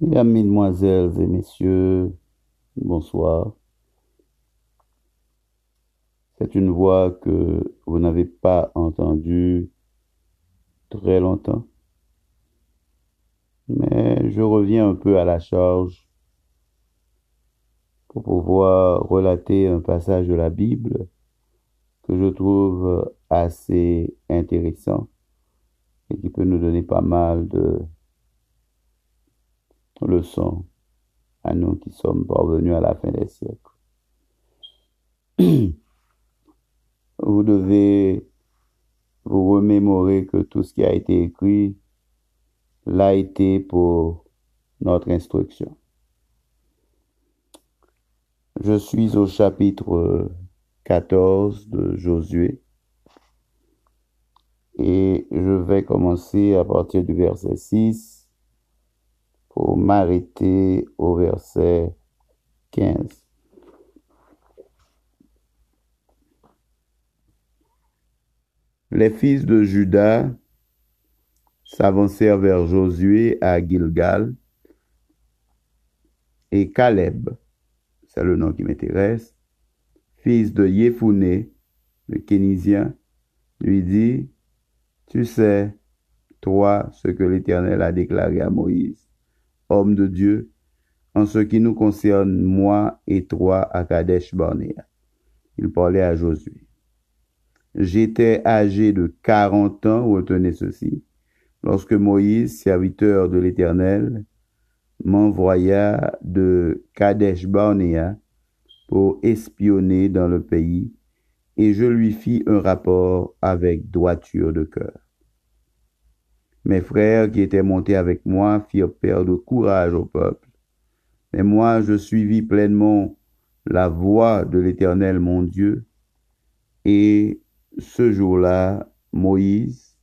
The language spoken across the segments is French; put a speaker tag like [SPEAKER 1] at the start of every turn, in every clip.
[SPEAKER 1] Mesdames, Mesdemoiselles et Messieurs, bonsoir. C'est une voix que vous n'avez pas entendue très longtemps. Mais je reviens un peu à la charge pour pouvoir relater un passage de la Bible que je trouve assez intéressant et qui peut nous donner pas mal de leçons à nous qui sommes parvenus à la fin des siècles. Vous devez vous remémorer que tout ce qui a été écrit l'a été pour notre instruction. Je suis au chapitre 14 de Josué et je vais commencer à partir du verset 6 pour m'arrêter au verset 15. Les fils de Judas s'avancèrent vers Josué à Gilgal et Caleb, c'est le nom qui m'intéresse, fils de Yéphoné, le Kénisien, lui dit, Tu sais, toi, ce que l'Éternel a déclaré à Moïse, homme de Dieu, en ce qui nous concerne, moi et toi, à Kadesh Barnea. Il parlait à Josué. J'étais âgé de quarante ans, retenez ceci, lorsque Moïse, serviteur de l'Éternel, m'envoya de Kadesh Barnea pour espionner dans le pays, et je lui fis un rapport avec droiture de cœur. Mes frères qui étaient montés avec moi firent perdre courage au peuple, mais moi je suivis pleinement la voie de l'Éternel mon Dieu, et ce jour-là, Moïse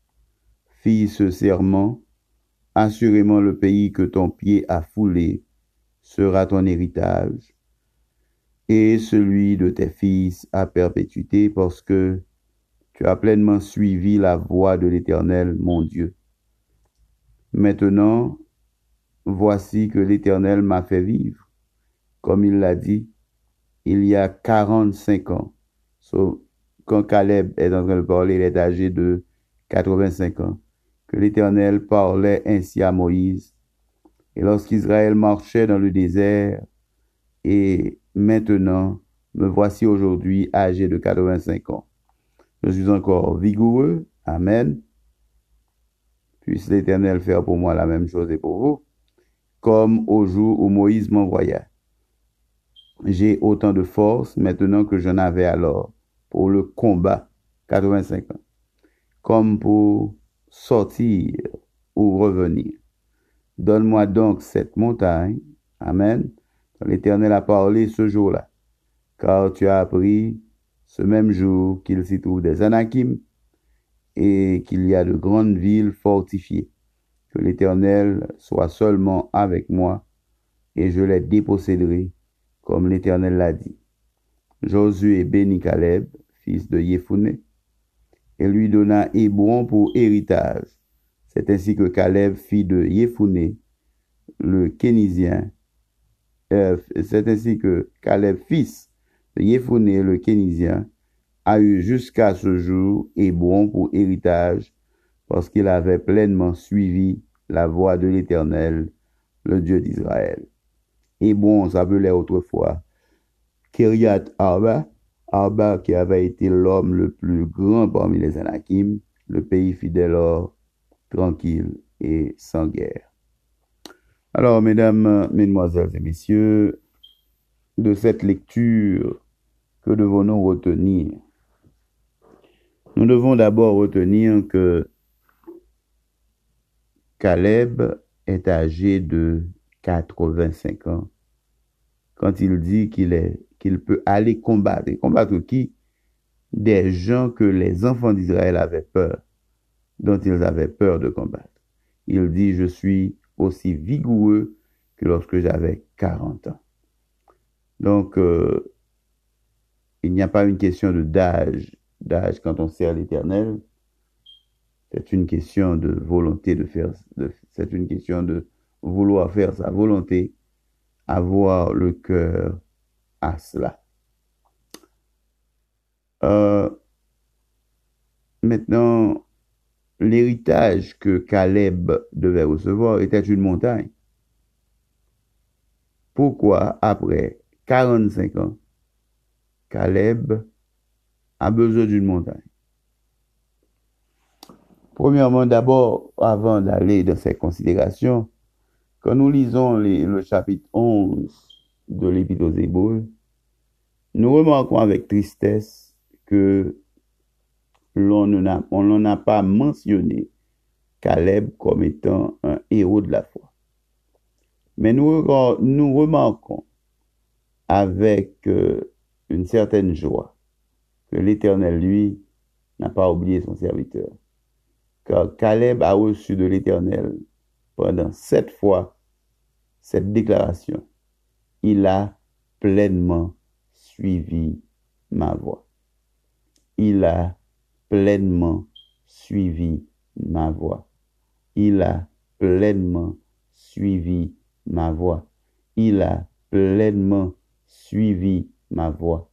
[SPEAKER 1] fit ce serment, assurément le pays que ton pied a foulé sera ton héritage, et celui de tes fils à perpétuité, parce que tu as pleinement suivi la voie de l'Éternel, mon Dieu. Maintenant, voici que l'Éternel m'a fait vivre, comme il l'a dit, il y a quarante-cinq ans. quand Caleb est en train de parler, il est âgé de 85 ans, que l'Éternel parlait ainsi à Moïse. Et lorsqu'Israël marchait dans le désert, et maintenant, me voici aujourd'hui âgé de 85 ans. Je suis encore vigoureux. Amen. Puisse l'Éternel faire pour moi la même chose et pour vous, comme au jour où Moïse m'envoya. J'ai autant de force maintenant que j'en avais alors pour le combat, 85 ans, comme pour sortir ou revenir. Donne-moi donc cette montagne. Amen L'Éternel a parlé ce jour-là, car tu as appris ce même jour qu'il s'y trouve des Anakim et qu'il y a de grandes villes fortifiées. Que l'Éternel soit seulement avec moi et je les déposséderai, comme l'Éternel l'a dit. Josué bénit Caleb, fils de Yéphoné, et lui donna Hébron pour héritage. C'est ainsi que Caleb, fit de Yéphoné, le Kénisien, euh, c'est ainsi que Caleb, fils de Yéphoné, le Kénisien, a eu jusqu'à ce jour Hébron pour héritage, parce qu'il avait pleinement suivi la voie de l'Éternel, le Dieu d'Israël. Hébron s'appelait autrefois Kiryat Arba, Arba qui avait été l'homme le plus grand parmi les Anakim, le pays fidèle or, tranquille et sans guerre. Alors, mesdames, mesdemoiselles et messieurs, de cette lecture, que devons-nous retenir? Nous devons d'abord retenir que Caleb est âgé de 85 ans quand il dit qu'il peut aller combattre. Et combattre qui? Des gens que les enfants d'Israël avaient peur, dont ils avaient peur de combattre. Il dit, je suis aussi vigoureux que lorsque j'avais 40 ans. Donc, euh, il n'y a pas une question de d'âge, d'âge quand on sert l'éternel. C'est une question de volonté de faire, c'est une question de vouloir faire sa volonté, avoir le cœur à cela. Euh, maintenant, l'héritage que Caleb devait recevoir était une montagne. Pourquoi, après 45 ans, Caleb a besoin d'une montagne? Premièrement, d'abord, avant d'aller dans ces considérations, quand nous lisons le chapitre 11 de l'Épître aux Hébreux, nous remarquons avec tristesse que l'on n'en a pas mentionné Caleb comme étant un héros de la foi. Mais nous, remarquons avec euh, une certaine joie que l'Éternel, lui, n'a pas oublié son serviteur car Caleb a reçu de l'Éternel pendant sept fois cette déclaration. Il a pleinement suivi ma voix. Il a pleinement suivi ma voix. Il a pleinement suivi ma voix. Il a pleinement suivi ma voix.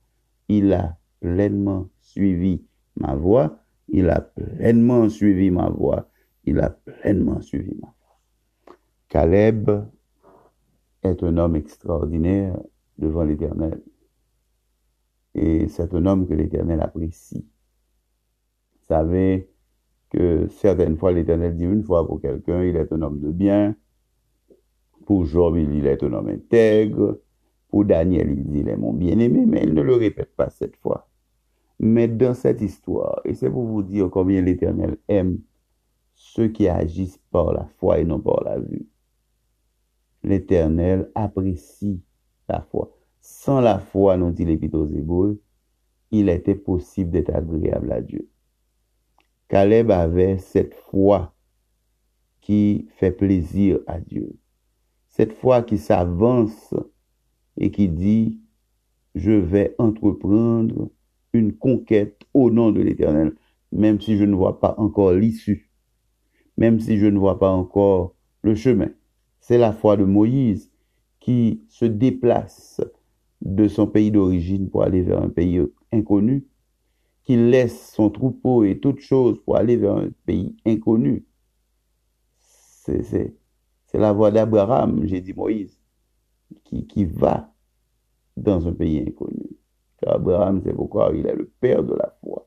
[SPEAKER 1] Il a pleinement suivi ma voix. Il a pleinement suivi ma voix. Il a pleinement suivi ma voix. Caleb est un homme extraordinaire devant l'Éternel. Et c'est un homme que l'Éternel apprécie. Vous savez que certaines fois l'Éternel dit une fois pour quelqu'un, il est un homme de bien. Pour Job, il est un homme intègre. Pour Daniel, il dit, il est mon bien-aimé, mais il ne le répète pas cette fois. Mais dans cette histoire, et c'est pour vous dire combien l'Éternel aime ceux qui agissent par la foi et non par la vue. L'Éternel apprécie la foi. Sans la foi, nous dit l'Épître aux Hébreux, il était possible d'être agréable à Dieu. Caleb avait cette foi qui fait plaisir à Dieu. Cette foi qui s'avance et qui dit, je vais entreprendre une conquête au nom de l'Éternel, même si je ne vois pas encore l'issue, même si je ne vois pas encore le chemin. C'est la foi de Moïse qui se déplace de son pays d'origine pour aller vers un pays inconnu, qui laisse son troupeau et toutes choses pour aller vers un pays inconnu. C'est la voix d'Abraham, j'ai dit Moïse, qui, qui va dans un pays inconnu. Abraham, c'est pourquoi il est le père de la foi.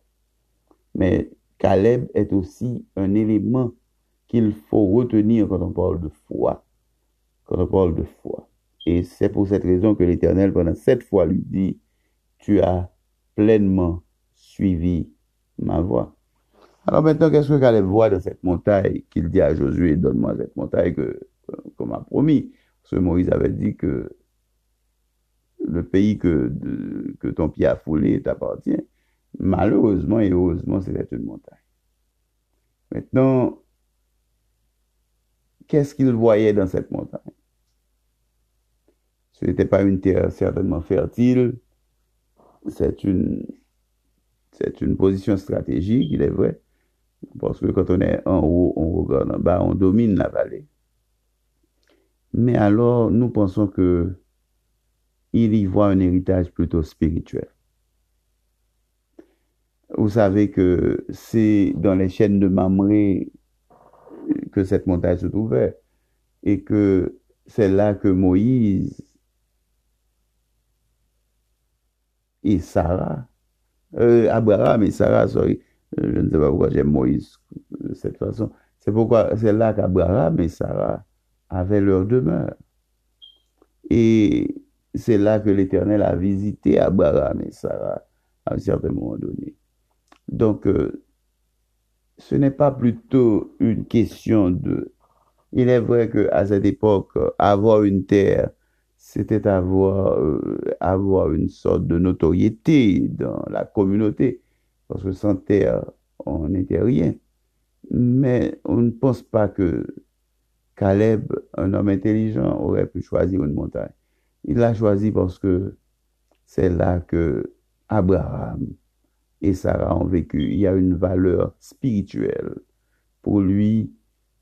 [SPEAKER 1] Mais Caleb est aussi un élément qu'il faut retenir quand on parle de foi. Quand on parle de foi. Et c'est pour cette raison que l'Éternel, pendant sept fois, lui dit, tu as pleinement suivi ma voix. Alors maintenant, qu'est-ce que Caleb voit dans cette montagne qu'il dit à Josué, donne-moi cette montagne que, qu'on m'a promis. Parce que Moïse avait dit que le pays que, que ton pied a foulé t'appartient. Malheureusement et heureusement, c'était une montagne. Maintenant, qu'est-ce qu'il voyait dans cette montagne? Ce n'était pas une terre certainement fertile. C'est une, c'est une position stratégique, il est vrai. Parce que quand on est en haut, on regarde en bas, on domine la vallée. Mais alors, nous pensons que il y voit un héritage plutôt spirituel. Vous savez que c'est dans les chaînes de Mamré que cette montagne se trouvait et que c'est là que Moïse et Sarah, euh, Abraham et Sarah, sorry, euh, je ne sais pas pourquoi j'aime Moïse de cette façon, c'est pourquoi c'est là qu'Abraham et Sarah avaient leur demeure. Et c'est là que l'Éternel a visité Abraham et Sarah à un certain moment donné. Donc, euh, ce n'est pas plutôt une question de... Il est vrai qu'à cette époque, avoir une terre, c'était avoir, euh, avoir une sorte de notoriété dans la communauté, parce que sans terre, on n'était rien. Mais on ne pense pas que Caleb, un homme intelligent, aurait pu choisir une montagne. Il l'a choisi parce que c'est là que Abraham et Sarah ont vécu. Il y a une valeur spirituelle pour lui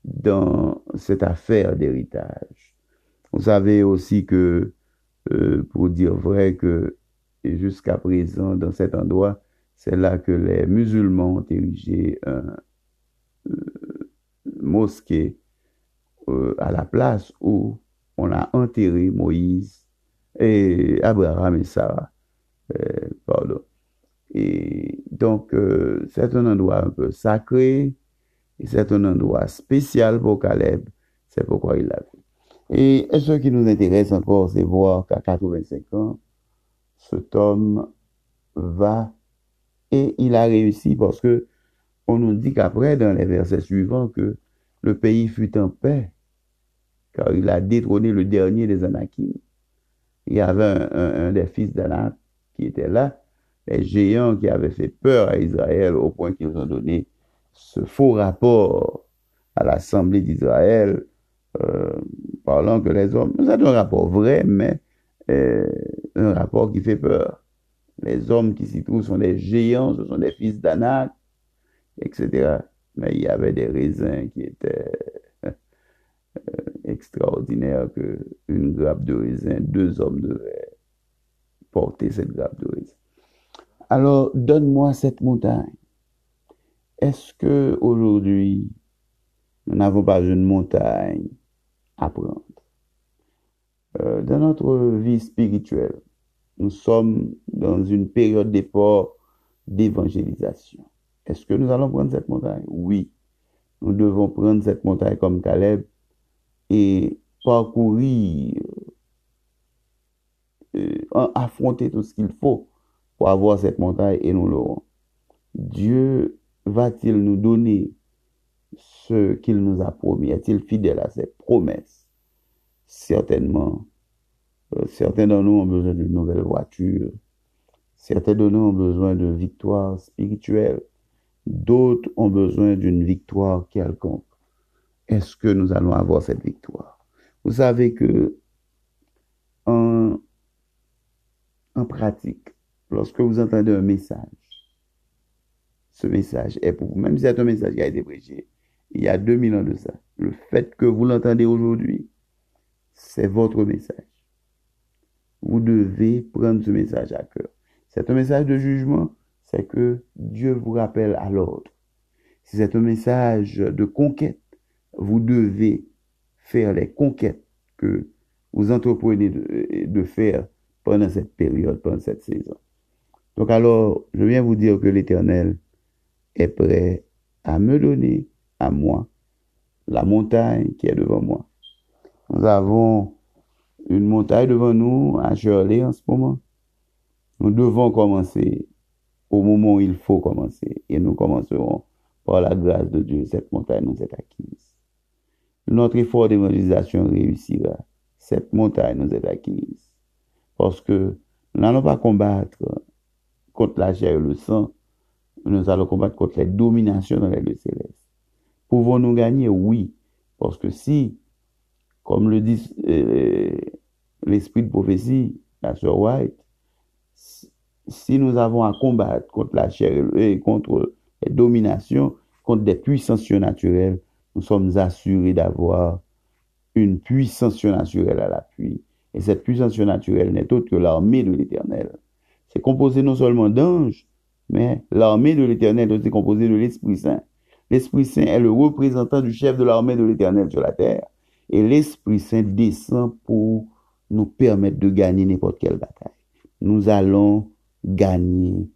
[SPEAKER 1] dans cette affaire d'héritage. Vous savez aussi que, euh, pour dire vrai, que jusqu'à présent, dans cet endroit, c'est là que les musulmans ont érigé un euh, mosquée euh, à la place où on a enterré Moïse et Abraham et Sarah. pardon. Et donc, c'est un endroit un peu sacré, et c'est un endroit spécial pour Caleb. C'est pourquoi il l'a fait. Et ce qui nous intéresse encore, c'est voir qu'à 85 ans, cet homme va et il a réussi parce que on nous dit qu'après, dans les versets suivants, que le pays fut en paix, car il a détrôné le dernier des Anakim. Il y avait un, des fils d'Anak qui était là, les géants qui avaient fait peur à Israël au point qu'ils ont donné ce faux rapport à l'Assemblée d'Israël, euh, parlant que les hommes, c'est un rapport vrai, mais euh, un rapport qui fait peur. Les hommes qui s'y trouvent sont des géants, ce sont des fils d'Anak, etc. Mais il y avait des raisins qui étaient euh, extraordinaires que une grappe de raisin, deux hommes devaient porter cette grappe de raisin. Alors, donne-moi cette montagne. Est-ce que aujourd'hui, nous n'avons pas une montagne à prendre? Euh, dans notre vie spirituelle, nous sommes dans une période d'effort d'évangélisation. Est-ce que nous allons prendre cette montagne? Oui. Nous devons prendre cette montagne comme Caleb et parcourir, euh, affronter tout ce qu'il faut pour avoir cette montagne et nous l'aurons. Dieu va-t-il nous donner ce qu'il nous a promis? Est-il fidèle à ses promesses? Certainement. Euh, certains de nous ont besoin d'une nouvelle voiture. Certains de nous ont besoin de victoire spirituelle. D'autres ont besoin d'une victoire quelconque. Est-ce que nous allons avoir cette victoire? Vous savez que en, pratique, lorsque vous entendez un message, ce message est pour vous. Même si c'est un message qui a été prêché il y a 2000 ans de ça. Le fait que vous l'entendez aujourd'hui, c'est votre message. Vous devez prendre ce message à cœur. C'est un message de jugement, c'est que Dieu vous rappelle à l'ordre. Si c'est un message de conquête, vous devez faire les conquêtes que vous entreprenez de, faire pendant cette période, pendant cette saison. Donc alors, je viens vous dire que l'Éternel est prêt à me donner à moi la montagne qui est devant moi. Nous avons une montagne devant nous à Shirley en ce moment. Nous devons commencer au moment où il faut commencer et nous commencerons par la grâce de Dieu. Cette montagne nous est acquise. Notre effort d'évangélisation réussira. Cette montagne nous est acquise. Parce que nous n'allons pas combattre contre la chair et le sang, nous allons combattre contre les dominations dans les lieux célestes. Pouvons-nous gagner? Oui. Parce que si, comme le dit euh, l'esprit de prophétie, la sœur White, si nous avons à combattre contre la chair et contre les dominations, contre des puissances surnaturelles, nous sommes assurés d'avoir une puissance surnaturelle à l'appui. Et cette puissance surnaturelle n'est autre que l'armée de l'éternel. C'est composé non seulement d'anges, mais l'armée de l'Éternel est aussi composée de l'Esprit Saint. L'Esprit Saint est le représentant du chef de l'armée de l'Éternel sur la terre. Et l'Esprit Saint descend pour nous permettre de gagner n'importe quelle bataille. Nous allons gagner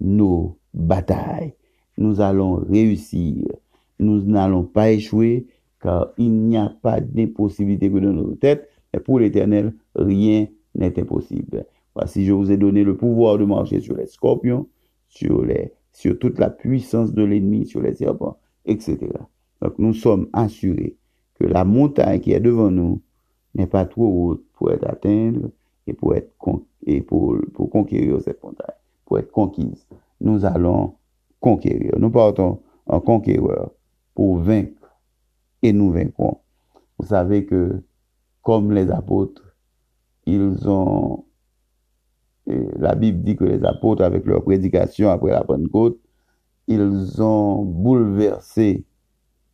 [SPEAKER 1] nos batailles. Nous allons réussir. Nous n'allons pas échouer car il n'y a pas d'impossibilité que dans nos têtes. Et pour l'Éternel, rien n'est impossible. Voici, je vous ai donné le pouvoir de marcher sur les scorpions, sur, les, sur toute la puissance de l'ennemi, sur les serpents, etc. Donc nous sommes assurés que la montagne qui est devant nous n'est pas trop haute pour être atteinte et pour être et pour, pour conquérir cette montagne, pour être conquise. Nous allons conquérir. Nous partons en conquéreur pour vaincre et nous vaincrons. Vous savez que comme les apôtres, ils ont la Bible dit que les apôtres, avec leur prédication après la Pentecôte, ils ont bouleversé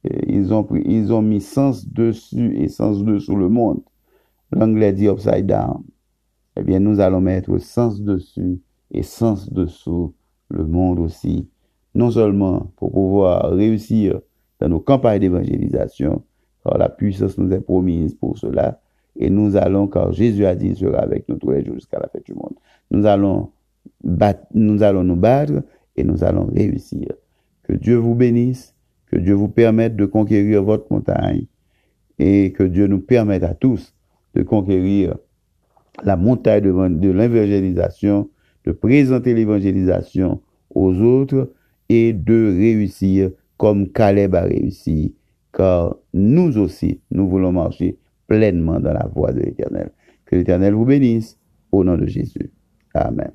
[SPEAKER 1] ils ont, pris, ils ont mis sens dessus et sens dessous le monde. L'anglais dit upside down. Eh bien, nous allons mettre sens dessus et sens dessous le monde aussi. Non seulement pour pouvoir réussir dans nos campagnes d'évangélisation, car la puissance nous est promise pour cela, et nous allons, car Jésus a dit, il sera avec nous tous les jours jusqu'à la fin du monde. Nous allons, nous allons nous battre et nous allons réussir. Que Dieu vous bénisse, que Dieu vous permette de conquérir votre montagne et que Dieu nous permette à tous de conquérir la montagne de, l'évangélisation, de présenter l'évangélisation aux autres et de réussir comme Caleb a réussi, car nous aussi, nous voulons marcher pleinement dans la voie de l'Éternel. Que l'Éternel vous bénisse au nom de Jésus. Amen.